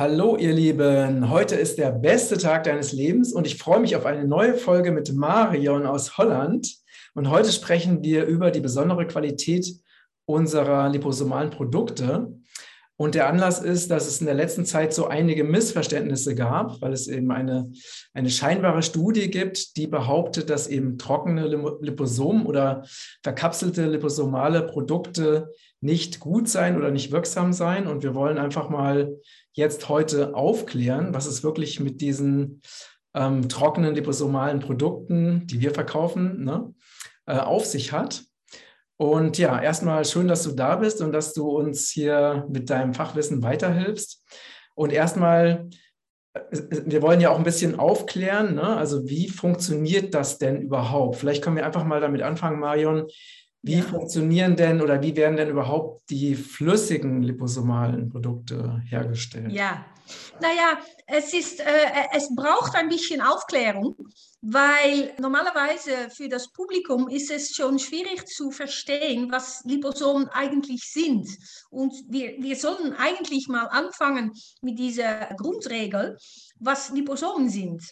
Hallo ihr Lieben, heute ist der beste Tag deines Lebens und ich freue mich auf eine neue Folge mit Marion aus Holland. Und heute sprechen wir über die besondere Qualität unserer liposomalen Produkte. Und der Anlass ist, dass es in der letzten Zeit so einige Missverständnisse gab, weil es eben eine, eine scheinbare Studie gibt, die behauptet, dass eben trockene Liposomen oder verkapselte liposomale Produkte nicht gut sein oder nicht wirksam sein. Und wir wollen einfach mal jetzt heute aufklären, was es wirklich mit diesen ähm, trockenen liposomalen Produkten, die wir verkaufen, ne, äh, auf sich hat. Und ja, erstmal schön, dass du da bist und dass du uns hier mit deinem Fachwissen weiterhilfst. Und erstmal, äh, wir wollen ja auch ein bisschen aufklären, ne? also wie funktioniert das denn überhaupt? Vielleicht können wir einfach mal damit anfangen, Marion. Wie ja. funktionieren denn oder wie werden denn überhaupt die flüssigen liposomalen Produkte hergestellt? Ja, naja, es, ist, äh, es braucht ein bisschen Aufklärung, weil normalerweise für das Publikum ist es schon schwierig zu verstehen, was Liposomen eigentlich sind. Und wir, wir sollen eigentlich mal anfangen mit dieser Grundregel, was Liposomen sind.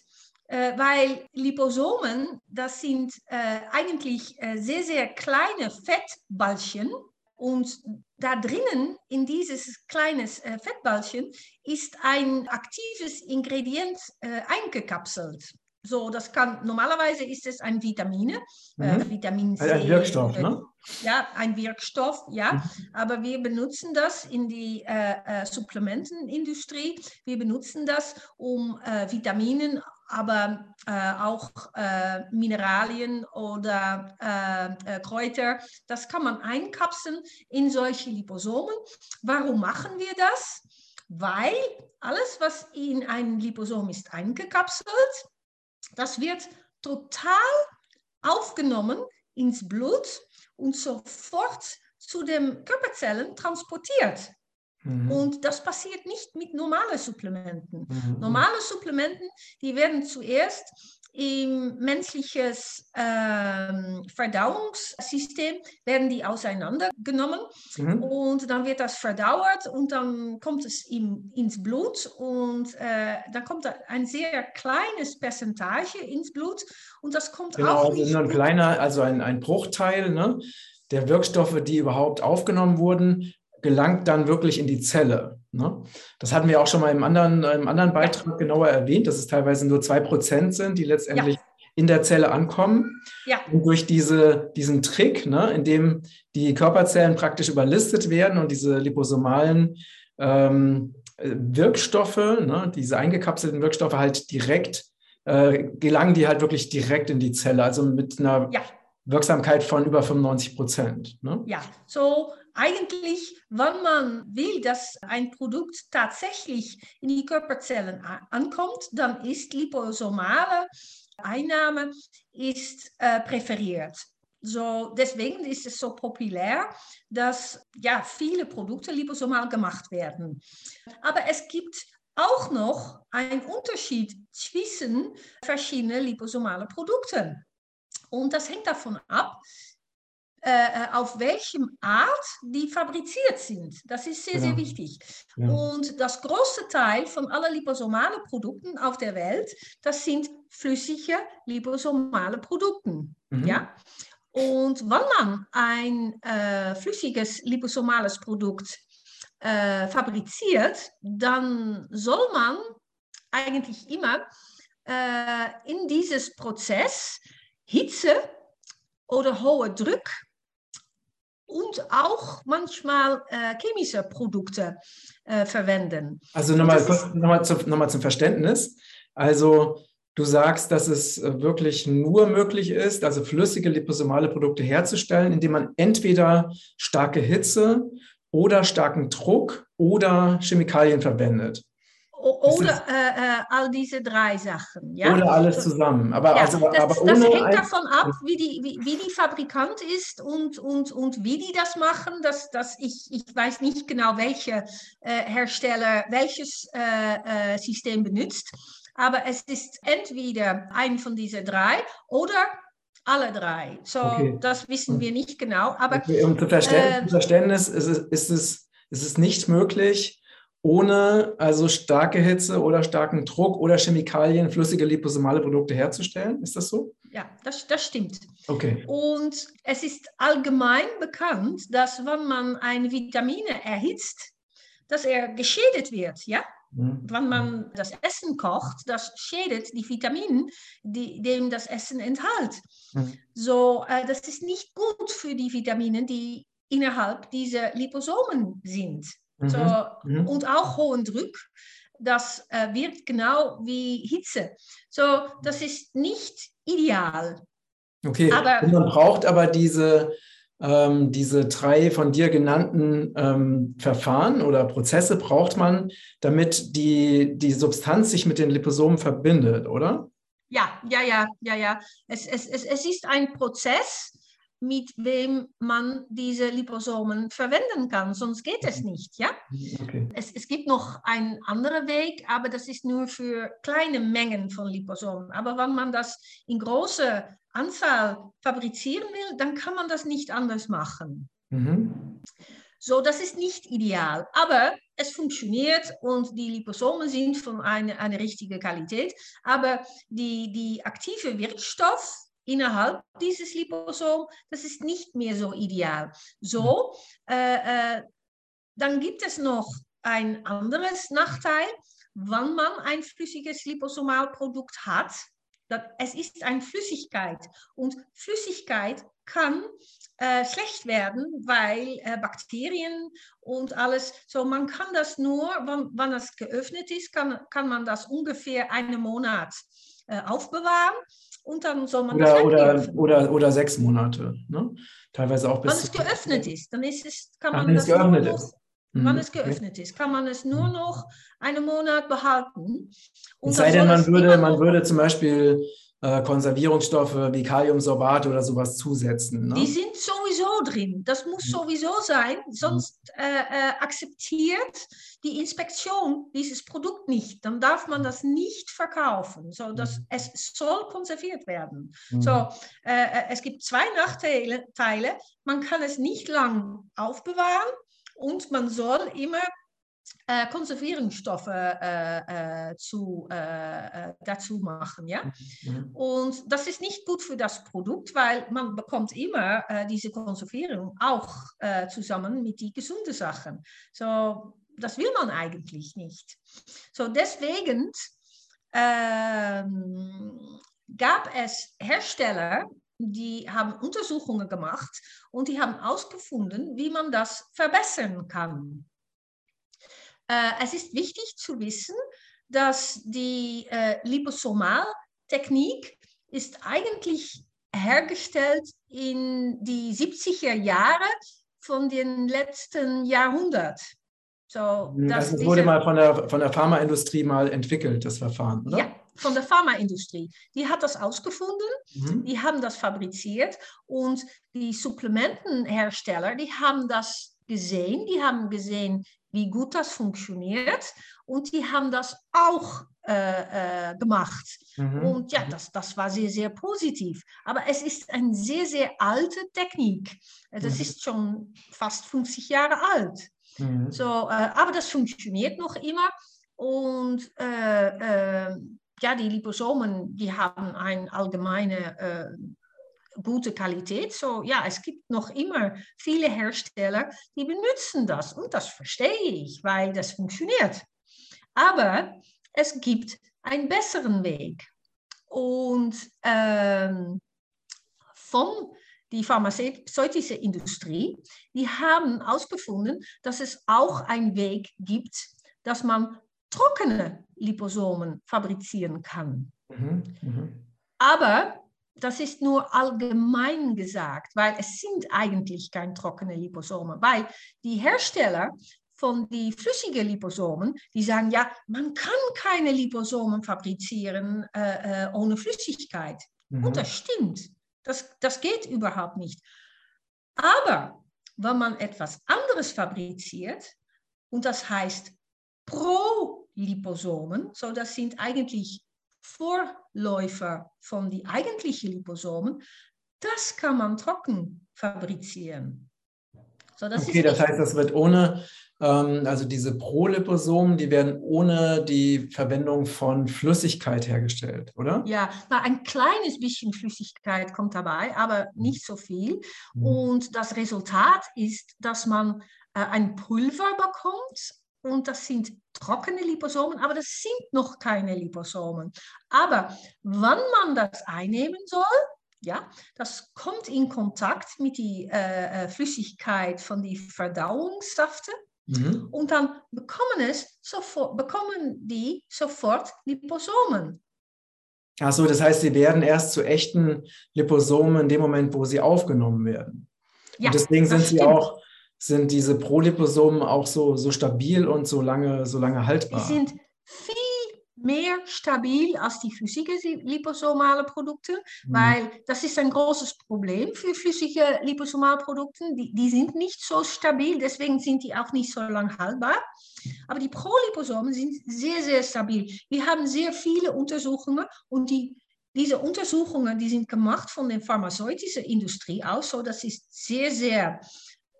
Äh, weil Liposomen, das sind äh, eigentlich äh, sehr, sehr kleine Fettballchen und da drinnen in dieses kleines äh, Fettballchen ist ein aktives Ingredient äh, eingekapselt. So, das kann, normalerweise ist es ein Vitamine, äh, mhm. Vitamin C. Ein Wirkstoff, ne? Ja, ein Wirkstoff, ja. Mhm. Aber wir benutzen das in die äh, Supplementenindustrie. Wir benutzen das, um äh, Vitaminen aber äh, auch äh, Mineralien oder äh, äh, Kräuter, das kann man einkapseln in solche Liposomen. Warum machen wir das? Weil alles, was in einem Liposom ist eingekapselt, das wird total aufgenommen ins Blut und sofort zu den Körperzellen transportiert. Mhm. Und das passiert nicht mit normalen Supplementen. Mhm. Normale Supplementen, die werden zuerst im menschlichen ähm, Verdauungssystem werden die auseinandergenommen mhm. und dann wird das verdauert und dann kommt es in, ins Blut und äh, dann kommt ein sehr kleines Percentage ins Blut und das kommt genau, auch also ein kleiner, also ein, ein Bruchteil ne, der Wirkstoffe, die überhaupt aufgenommen wurden, gelangt dann wirklich in die Zelle. Ne? Das hatten wir auch schon mal im anderen, im anderen Beitrag genauer erwähnt, dass es teilweise nur zwei Prozent sind, die letztendlich ja. in der Zelle ankommen. Ja. Und durch diese, diesen Trick, ne, in dem die Körperzellen praktisch überlistet werden und diese liposomalen ähm, Wirkstoffe, ne, diese eingekapselten Wirkstoffe halt direkt, äh, gelangen die halt wirklich direkt in die Zelle, also mit einer ja. Wirksamkeit von über 95 Prozent. Ne? Ja, so eigentlich, wenn man will, dass ein Produkt tatsächlich in die Körperzellen ankommt, dann ist liposomale Einnahme ist, äh, präferiert. So, deswegen ist es so populär, dass ja, viele Produkte liposomal gemacht werden. Aber es gibt auch noch einen Unterschied zwischen verschiedenen liposomalen Produkten. Und das hängt davon ab, auf welchem Art die fabriziert sind. Das ist sehr, genau. sehr wichtig. Ja. Und das große Teil von allen liposomalen Produkten auf der Welt, das sind flüssige liposomale Produkte. Mhm. Ja? Und wenn man ein äh, flüssiges liposomales Produkt äh, fabriziert, dann soll man eigentlich immer äh, in dieses Prozess Hitze oder hoher Druck und auch manchmal äh, chemische Produkte äh, verwenden. Also nochmal, nochmal, zu, nochmal zum Verständnis. Also du sagst, dass es äh, wirklich nur möglich ist, also flüssige liposomale Produkte herzustellen, indem man entweder starke Hitze oder starken Druck oder Chemikalien verwendet. Oder äh, äh, all diese drei Sachen. Ja? Oder alles zusammen. Aber, ja, also, das, aber das hängt davon ab, wie die, wie, wie, die Fabrikant ist und, und, und wie die das machen. Das, das ich, ich weiß nicht genau, welcher äh, Hersteller welches äh, äh, System benutzt. Aber es ist entweder ein von diesen drei oder alle drei. So, okay. das wissen wir nicht genau. Aber, okay. Und zum Verständnis, äh, Verständnis ist, es, ist, es, ist es nicht möglich, ohne also starke Hitze oder starken Druck oder Chemikalien flüssige liposomale Produkte herzustellen. Ist das so? Ja, das, das stimmt. Okay. Und es ist allgemein bekannt, dass wenn man eine Vitamine erhitzt, dass er geschädigt wird, ja? Mhm. Wenn man das Essen kocht, das schädigt die Vitamine, die dem das Essen enthält. Mhm. So, äh, das ist nicht gut für die Vitamine, die innerhalb dieser Liposomen sind. Mhm. So, mhm. Und auch hohen Druck, das äh, wirkt genau wie Hitze. So, das ist nicht ideal. Okay, aber, und man braucht aber diese, ähm, diese drei von dir genannten ähm, Verfahren oder Prozesse braucht man, damit die, die Substanz sich mit den Liposomen verbindet, oder? Ja, ja, ja, ja, ja. Es, es, es, es ist ein Prozess, mit wem man diese Liposomen verwenden kann, sonst geht es mhm. nicht. Ja? Okay. Es, es gibt noch einen anderen Weg, aber das ist nur für kleine Mengen von Liposomen. Aber wenn man das in großer Anzahl fabrizieren will, dann kann man das nicht anders machen. Mhm. So, das ist nicht ideal, aber es funktioniert und die Liposomen sind von einer eine richtigen Qualität. Aber die, die aktive Wirkstoff innerhalb dieses Liposom, das ist nicht mehr so ideal. So, äh, äh, dann gibt es noch ein anderes Nachteil, wenn man ein flüssiges Liposomalprodukt hat. Das, es ist eine Flüssigkeit und Flüssigkeit kann äh, schlecht werden, weil äh, Bakterien und alles, so man kann das nur, wenn, wenn es geöffnet ist, kann, kann man das ungefähr einen Monat äh, aufbewahren und dann soll man oder, oder, oder, oder sechs Monate. Ne? Teilweise auch bis. Wenn es geöffnet ist, dann ist es, kann man das es geöffnet noch, ist. Mhm. Wenn es geöffnet ist, kann man es nur noch einen Monat behalten. Und es sei denn, man würde, man würde zum Beispiel äh, Konservierungsstoffe wie Kaliumsorbat oder sowas zusetzen. Ne? Die sind sowieso drin. Das muss mhm. sowieso sein, sonst äh, äh, akzeptiert die Inspektion dieses Produkt nicht. Dann darf man das nicht verkaufen. So, dass mhm. es soll konserviert werden. Mhm. So, äh, äh, es gibt zwei Nachteile. Man kann es nicht lang aufbewahren und man soll immer äh, Konservierungsstoffe äh, äh, zu, äh, äh, dazu machen. Ja? Mhm. Und das ist nicht gut für das Produkt, weil man bekommt immer äh, diese Konservierung auch zusammen mit den gesunden Sachen. So, das will man eigentlich nicht. So, deswegen ähm, gab es Hersteller, die haben Untersuchungen gemacht und die haben herausgefunden, wie man das verbessern kann. Äh, es ist wichtig zu wissen, dass die äh, Liposomaltechnik ist eigentlich hergestellt in die 70er Jahre von den letzten Jahrhundert. So, das also wurde mal von der, von der Pharmaindustrie mal entwickelt, das Verfahren, oder? Ja, von der Pharmaindustrie. Die hat das ausgefunden, mhm. die haben das fabriziert und die Supplementenhersteller, die haben das gesehen, die haben gesehen, wie gut das funktioniert und die haben das auch äh, äh, gemacht. Mhm. Und ja, mhm. das, das war sehr, sehr positiv. Aber es ist eine sehr, sehr alte Technik. Äh, das mhm. ist schon fast 50 Jahre alt. Mhm. So, äh, aber das funktioniert noch immer und äh, äh, ja, die Liposomen, die haben eine allgemeine gute Qualität. So, ja, es gibt noch immer viele Hersteller, die benutzen das und das verstehe ich, weil das funktioniert. Aber es gibt einen besseren Weg. Und ähm, von die pharmazeutische Industrie, die haben herausgefunden, dass es auch einen Weg gibt, dass man trockene Liposomen fabrizieren kann. Mhm, mh. Aber das ist nur allgemein gesagt, weil es sind eigentlich keine trockenen Liposomen, weil die Hersteller von die flüssigen Liposomen, die sagen, ja, man kann keine Liposomen fabrizieren äh, äh, ohne Flüssigkeit. Mhm. Und das stimmt. Das, das geht überhaupt nicht. Aber wenn man etwas anderes fabriziert, und das heißt Pro-Liposomen, so das sind eigentlich Vorläufer von die eigentlichen Liposomen, das kann man trocken fabrizieren. So, das okay, das heißt, das wird ohne, ähm, also diese Proliposomen, die werden ohne die Verwendung von Flüssigkeit hergestellt, oder? Ja, na, ein kleines bisschen Flüssigkeit kommt dabei, aber nicht so viel. Mhm. Und das Resultat ist, dass man äh, ein Pulver bekommt und das sind trockene Liposomen, aber das sind noch keine Liposomen. Aber wann man das einnehmen soll, ja, das kommt in Kontakt mit der äh, äh, Flüssigkeit von den Verdauungssäften mhm. und dann bekommen, es sofort, bekommen die sofort Liposomen. Achso, das heißt, sie werden erst zu echten Liposomen in dem Moment, wo sie aufgenommen werden. Ja, und deswegen sind sie auch, sind diese Proliposomen auch so, so stabil und so lange, so lange haltbar. Die sind viel mehr stabil als die flüssige liposomale Produkte, mhm. weil das ist ein großes Problem für flüssige liposomale Produkte. Die, die sind nicht so stabil, deswegen sind die auch nicht so lang haltbar. Aber die Proliposomen sind sehr, sehr stabil. Wir haben sehr viele Untersuchungen und die diese Untersuchungen, die sind gemacht von der pharmazeutischen Industrie aus, so das ist sehr, sehr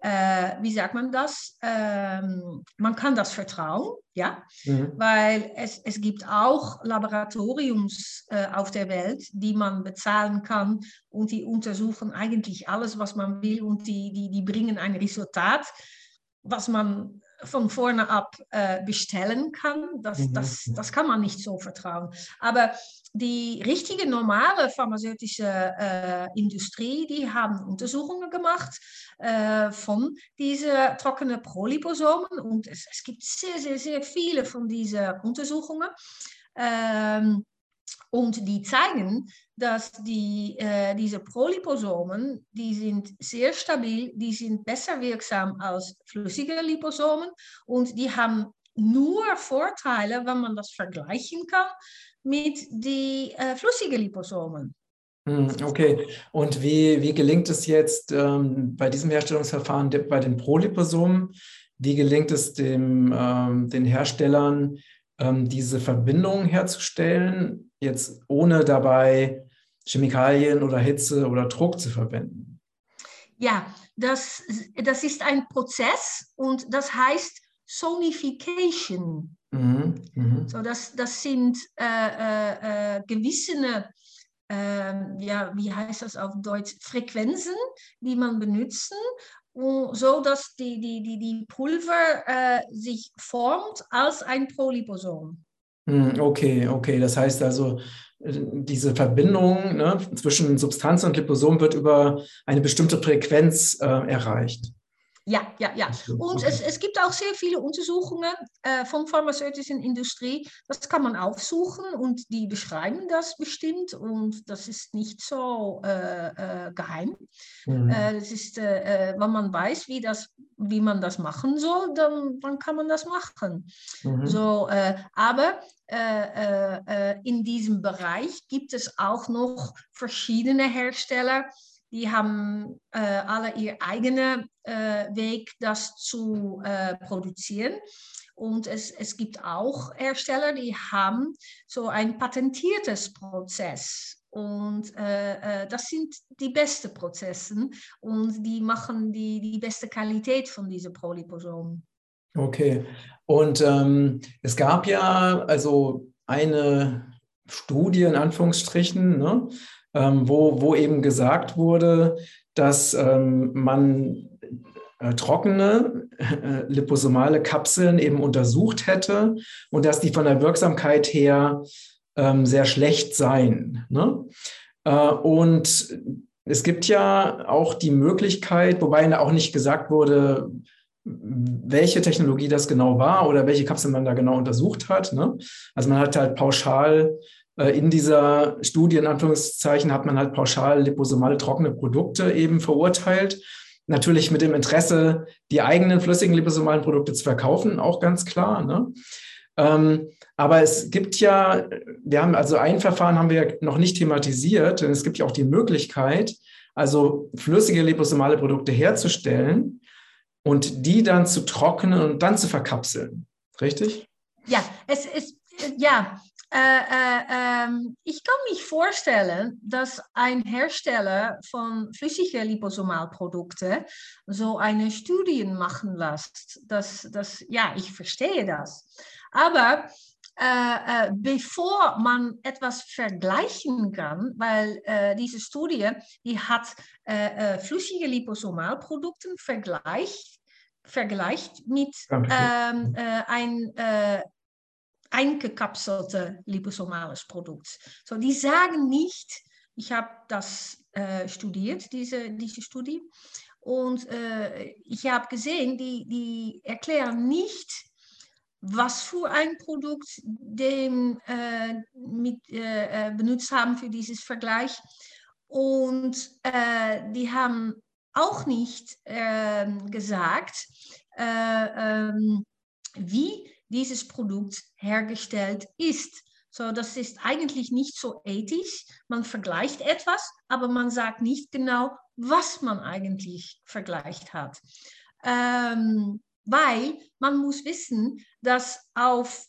äh, wie sagt man das? Ähm, man kann das vertrauen, ja, mhm. weil es, es gibt auch Laboratoriums äh, auf der Welt, die man bezahlen kann und die untersuchen eigentlich alles, was man will und die, die, die bringen ein Resultat, was man von vorne ab äh, bestellen kann. Das, mhm. das, das kann man nicht so vertrauen. Aber die richtige normale pharmazeutische äh, Industrie, die haben Untersuchungen gemacht äh, von diesen trockenen Proliposomen und es, es, gibt sehr, sehr, sehr viele von diesen Untersuchungen. Ähm, und die zeigen, dass die, äh, diese Proliposomen, die sind sehr stabil, die sind besser wirksam als flüssige Liposomen und die haben nur Vorteile, wenn man das vergleichen kann mit den äh, flüssigen Liposomen. Hm, okay, und wie, wie gelingt es jetzt ähm, bei diesem Herstellungsverfahren bei den Proliposomen? Wie gelingt es dem, ähm, den Herstellern, ähm, diese Verbindung herzustellen, jetzt ohne dabei Chemikalien oder Hitze oder Druck zu verwenden? Ja, das, das ist ein Prozess und das heißt Sonification. Mhm, mh. So, das, das sind äh, äh, äh gewisse, äh, ja, wie heißt das auf Deutsch, Frequenzen, die man benutzen, so dass die, die, die, die Pulver äh, sich formt als ein Proliposom. Hm, okay, okay. Das heißt also, äh, diese Verbindung ne, zwischen Substanz und Liposom wird über eine bestimmte Frequenz äh, erreicht. Ja, ja, ja. Und es, es gibt auch sehr viele Untersuchungen äh, von pharmazeutischen Industrie. Das kann man aufsuchen und die beschreiben das bestimmt und das ist nicht so äh, äh, geheim. Mhm. Äh, das ist, äh, äh, wenn man weiß, wie, das, wie man das machen soll, dann, dann kann man das machen. Mhm. So, aber in diesem Bereich gibt es auch noch verschiedene Hersteller, die haben äh, alle ihr eigenen äh, Weg, das zu äh, produzieren. Und es, es gibt auch Hersteller, die haben so ein patentiertes Prozess. Und äh, äh, das sind die besten Prozesse und die machen die, die beste Qualität von diesen Proliposomen. Okay. Und ähm, es gab ja also eine Studie in Anführungsstrichen, ne, ähm, wo, wo eben gesagt wurde, dass ähm, man äh, trockene äh, liposomale Kapseln eben untersucht hätte und dass die von der Wirksamkeit her ähm, sehr schlecht seien. Ne? Äh, und es gibt ja auch die Möglichkeit, wobei auch nicht gesagt wurde, welche Technologie das genau war oder welche Kapsel man da genau untersucht hat. Ne? Also man hat halt pauschal äh, in dieser Studie, in Anführungszeichen, hat man halt pauschal liposomale trockene Produkte eben verurteilt. Natürlich mit dem Interesse, die eigenen flüssigen liposomalen Produkte zu verkaufen, auch ganz klar. Ne? Ähm, aber es gibt ja, wir haben also ein Verfahren haben wir noch nicht thematisiert, denn es gibt ja auch die Möglichkeit, also flüssige liposomale Produkte herzustellen und die dann zu trocknen und dann zu verkapseln. Richtig? Ja, es ist, ja, äh, äh, ähm, ich kann mich vorstellen, dass ein Hersteller von flüssigen Liposomalprodukten so eine Studie machen lässt. Das, das, ja, ich verstehe das. Aber äh, äh, bevor man etwas vergleichen kann, weil äh, diese Studie, die hat äh, äh, flüssige Liposomalprodukte vergleicht, vergleicht mit ähm, äh, ein eingekapselte liposomales Produkt. So, die sagen nicht, ich habe das studiert, diese, diese Studie, und ich habe gesehen, die, die erklären nicht, was für ein Produkt den äh, mit, äh, äh, benutzt haben für dieses Vergleich. Und äh, die haben auch nicht ähm, gesagt, äh, ähm, wie dieses Produkt hergestellt ist. So, das ist eigentlich nicht so ethisch. Man vergleicht etwas, aber man sagt nicht genau, was man eigentlich vergleicht hat. Ähm, weil man muss wissen, dass auf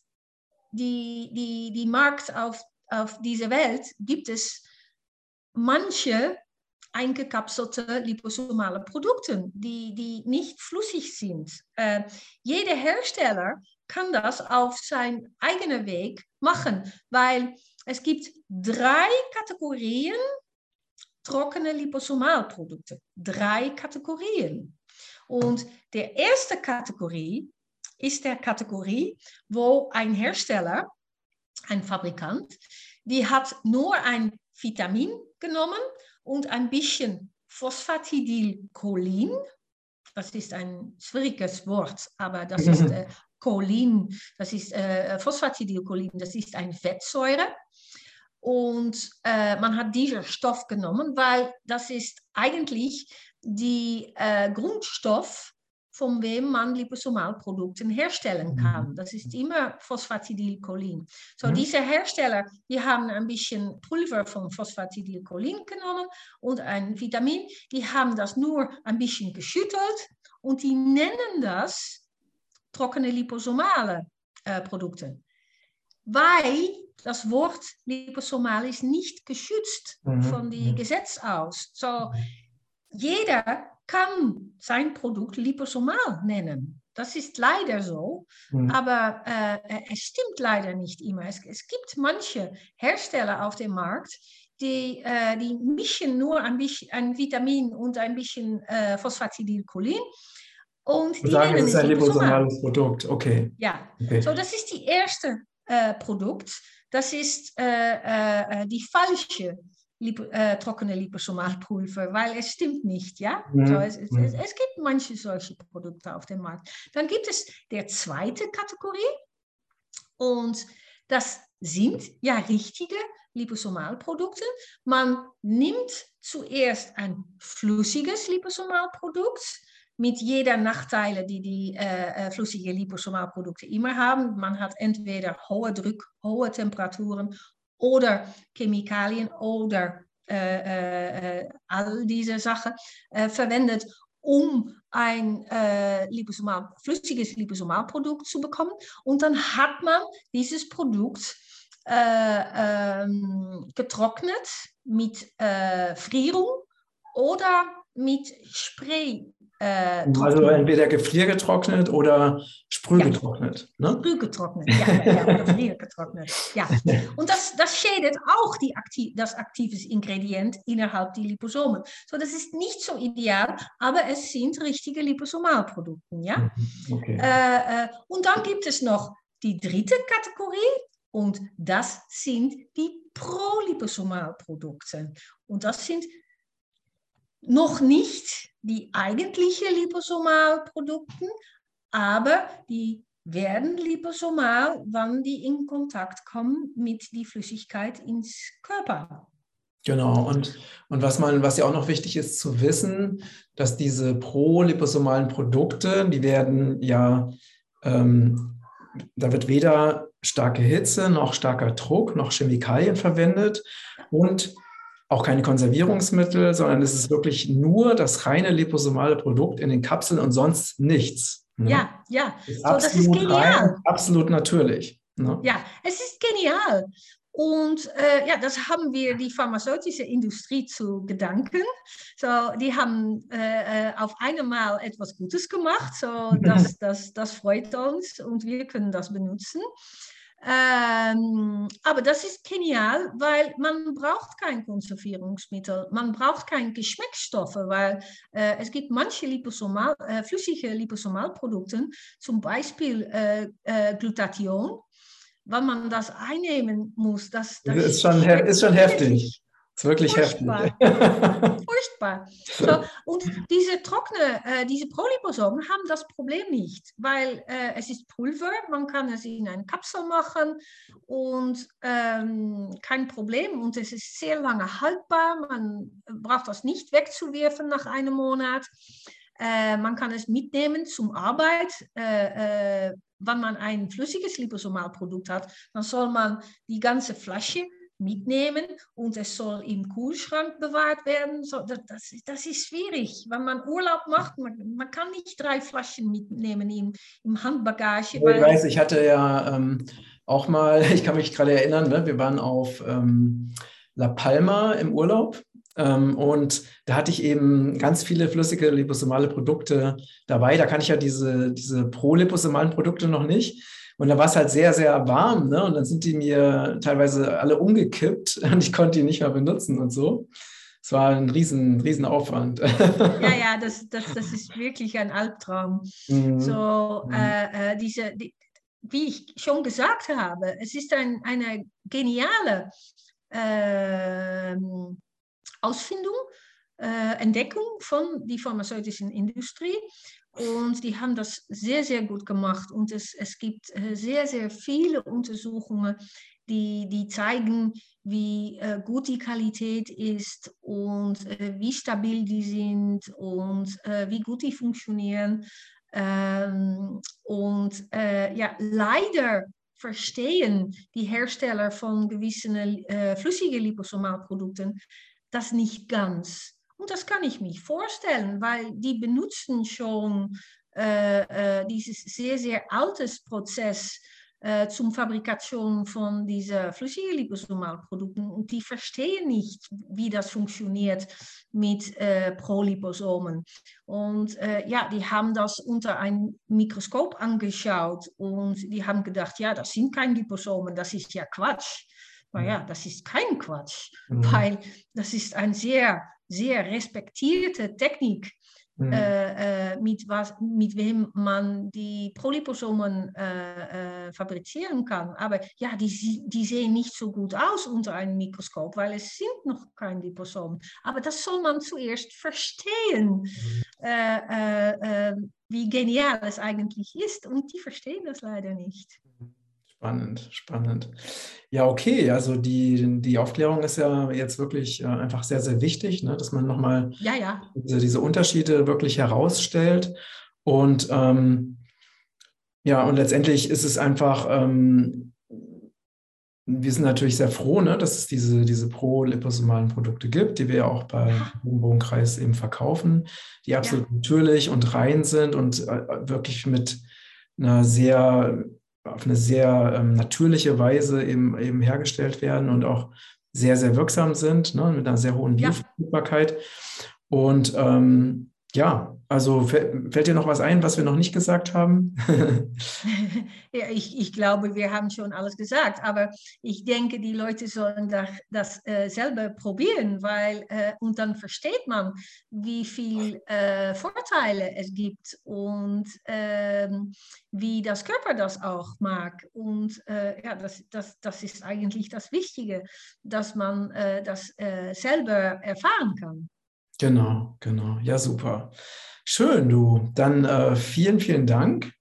die, die, die Markt auf, auf dieser Welt gibt es manche eingekapselte liposomale Produkte, die, die nicht flüssig sind. Äh, jeder Hersteller kann das auf seinen eigenen Weg machen, weil es gibt drei Kategorien trockene Liposomalprodukte. Drei Kategorien. Und der erste Kategorie ist der Kategorie, wo ein Hersteller, ein Fabrikant, die hat nur ein Vitamin genommen und ein bisschen Phosphatidylcholin. Das ist ein schwieriges Wort, aber das ist äh, Cholin, das ist äh, Phosphatidylcholin, das ist eine Fettsäure. Und äh, man hat diesen Stoff genommen, weil das ist eigentlich die äh, Grundstoff, von wem man Liposomalprodukte herstellen mhm. kann. Das ist immer Phosphatidylcholin. So, mhm. diese Hersteller, die haben ein bisschen Pulver von Phosphatidylcholin genommen und ein Vitamin. Die haben das nur ein bisschen geschüttelt und die nennen das trockene liposomale äh, Produkte. Weil das Wort liposomal ist nicht geschützt mhm. von dem Gesetz aus. So, mhm jeder kann sein Produkt liposomal nennen. Das ist leider so, mhm. aber äh, es stimmt leider nicht immer. Es, es, gibt manche Hersteller auf dem Markt, die, äh, die mischen nur ein bisschen ein Vitamin und ein bisschen äh, Phosphatidylcholin. Und die sagen, es ist ein liposomales Produkt, okay. Ja, okay. so das ist die erste äh, Produkt. Das ist äh, äh, die falsche Lip äh, trockene Liposomalpulver, weil es stimmt nicht, ja. Mhm. So, es, es, es, es, gibt manche solche Produkte auf dem Markt. Dann gibt es der zweite Kategorie und das sind ja richtige Liposomalprodukte. Man nimmt zuerst ein flüssiges Liposomalprodukt mit jeder Nachteile, die die äh, äh flüssige Liposomalprodukte immer haben. Man hat entweder hohe Druck, hohe Temperaturen oder Chemikalien oder äh, äh, äh, all diese Sachen äh, verwendet, um ein äh, Liposomal, flüssiges Liposomalprodukt zu bekommen. Und dann hat man dieses Produkt äh, ähm, getrocknet mit Frierung oder mit Spray äh, also entweder gefriergetrocknet oder sprühgetrocknet. Ja. Ne? Sprühgetrocknet, ja, ja, ja oder gefriergetrocknet. Ja. Und das, das schädet auch die aktiv, das aktive Ingredient innerhalb der Liposomen. So, das ist nicht so ideal, aber es sind richtige Liposomalprodukte. Ja? Mhm, okay. Äh, äh, und dann gibt es noch die dritte Kategorie und das sind die Proliposomalprodukte. Und das sind noch nicht die eigentlichen Liposomalprodukte, aber die werden liposomal, wenn die in Kontakt kommen mit der Flüssigkeit ins Körper. Genau, und, und was, man, was ja auch noch wichtig ist zu wissen, dass diese pro-liposomalen Produkte, die werden ja, ähm, da wird weder starke Hitze noch starker Druck noch Chemikalien verwendet und auch keine Konservierungsmittel, sondern es ist wirklich nur das reine liposomale Produkt in den Kapseln und sonst nichts. Ne? Ja, ja. Ist so, absolut das ist genial. Rein, absolut natürlich. Ne? Ja, es ist genial. Und äh, ja, das haben wir die pharmazeutische Industrie zu gedanken. So, die haben äh, äh auf einmal etwas Gutes gemacht. So, das, das, das freut uns und wir können das benutzen. Ähm, aber das ist genial, weil man braucht kein Konservierungsmittel, man braucht keine Geschmacksstoffe, weil äh, es gibt manche Liposomal, äh, flüssige Liposomalprodukte, zum Beispiel äh, äh Glutathion, wenn man das einnehmen muss. Das, das ist, schon, ist schon heftig. Ist wirklich Furchtbar. heftig. Furchtbar. So, und diese trockene, äh, diese Proliposomen haben das Problem nicht, weil äh, es ist Pulver, man kann es in eine Kapsel machen und ähm, kein Problem und es ist sehr lange haltbar. Man braucht das nicht wegzuwerfen nach einem Monat. Äh, man kann es mitnehmen zum Arbeit. Äh, äh, wenn man ein flüssiges Liposomalprodukt hat, dann soll man die ganze Flasche mitnehmen und es soll im Kühlschrank bewahrt werden. So, das, das, ist schwierig, wenn man Urlaub macht. Man, man kann nicht drei Flaschen mitnehmen im, im Handbagage. Ich weiß, ich hatte ja ähm, auch mal, ich kann mich gerade erinnern, ne, wir waren auf ähm, La Palma im Urlaub ähm, und da hatte ich eben ganz viele flüssige liposomale Produkte dabei. Da kann ich ja diese, diese pro-liposomalen Produkte noch nicht. Und da war es halt sehr, sehr warm. Ne? Und dann sind die mir teilweise alle umgekippt und ich konnte die nicht mehr benutzen und so. Es war ein riesen, riesen Aufwand. Ja, ja, das, das, das ist wirklich ein Albtraum. Mhm. So, mhm. äh, äh, diese, die, wie ich schon gesagt habe, es ist ein, eine geniale äh, Ausfindung, äh, Entdeckung von der pharmazeutischen Industrie. Und die haben das sehr, sehr gut gemacht. Und es, es gibt äh, sehr, sehr viele Untersuchungen, die, die zeigen, wie äh, gut die Qualität ist und äh, wie stabil die sind und wie gut die funktionieren. Ähm, und ja, leider verstehen die Hersteller von gewissen flüssigen Liposomalprodukten das nicht ganz. Und das kann ich mir vorstellen, weil die benutzen schon äh, äh, dieses sehr, sehr altes Prozess äh, zum Fabrikation von diesen flüssigen Liposomalprodukten und die verstehen nicht, wie das funktioniert mit äh, Proliposomen. Und äh, ja, die haben das unter ein Mikroskop angeschaut und die haben gedacht, ja, das sind keine Liposomen, das ist ja Quatsch. Naja, das ist kein Quatsch, mhm. weil das ist eine sehr, sehr respektierte Technik, mhm. äh, äh, mit, was, mit wem man die Polyposomen äh, äh, fabrizieren kann. Aber ja, die, die sehen nicht so gut aus unter einem Mikroskop, weil es sind noch keine Liposomen. Aber das soll man zuerst verstehen, mhm. Wie genial es eigentlich ist. Und die verstehen das leider nicht. Spannend, spannend. Ja, okay, also die, die Aufklärung ist ja jetzt wirklich äh, einfach sehr, sehr wichtig, ne, dass man nochmal ja, ja. diese, diese Unterschiede wirklich herausstellt. Und ähm, ja, und letztendlich ist es einfach, ähm, wir sind natürlich sehr froh, ne, dass es diese, diese pro-liposomalen Produkte gibt, die wir ja auch bei Bogenkreis eben verkaufen, die absolut ja. natürlich und rein sind und äh, wirklich mit einer sehr auf eine sehr ähm, natürliche Weise eben, eben hergestellt werden und auch sehr, sehr wirksam sind, ne, mit einer sehr hohen Bioverfügbarkeit. Ja. Und ähm, ja, also fällt dir noch was ein, was wir noch nicht gesagt haben? ja, ich, ich glaube, wir haben schon alles gesagt, aber ich denke, die Leute sollen das, das äh, selber probieren, weil äh, und dann versteht man, wie viel äh, Vorteile es gibt und ähm, wie das Körper das auch mag. Und äh, ja, das, das, das ist eigentlich das Wichtige, dass man äh, das äh, selber erfahren kann. Genau, genau. Ja, super. Schön, du. Dann äh, vielen, vielen Dank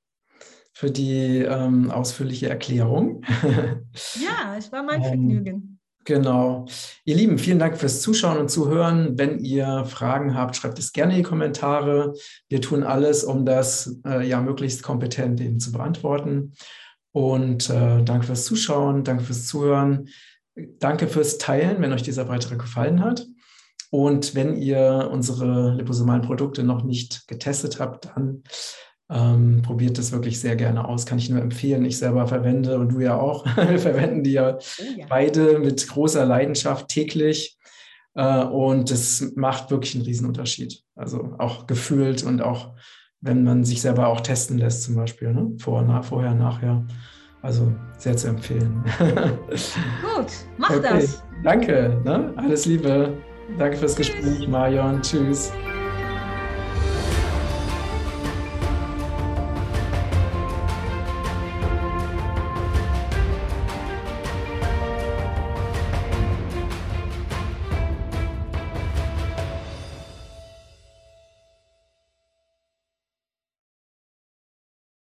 für die ähm, ausführliche Erklärung. Ja, es war mein ähm, Vergnügen. Genau. Ihr Lieben, vielen Dank fürs Zuschauen und Zuhören. Wenn ihr Fragen habt, schreibt es gerne in die Kommentare. Wir tun alles, um das äh, ja möglichst kompetent eben zu beantworten. Und äh, danke fürs Zuschauen, danke fürs Zuhören, danke fürs Teilen, wenn euch dieser Beitrag gefallen hat. Und wenn ihr unsere liposomalen Produkte noch nicht getestet habt, dann Ähm, probiert das wirklich sehr gerne aus, kann ich nur empfehlen. Ich selber verwende und du ja auch. Wir verwenden die ja, oh ja. beide mit großer Leidenschaft täglich. Äh, und es macht wirklich einen Riesenunterschied. Also auch gefühlt und auch, wenn man sich selber auch testen lässt, zum Beispiel, ne? Vor, nach, vorher, nachher. Also sehr zu empfehlen. Gut, mach okay. das. Danke, ne? alles Liebe. Danke fürs. Gespräch, Marion. Tschüss.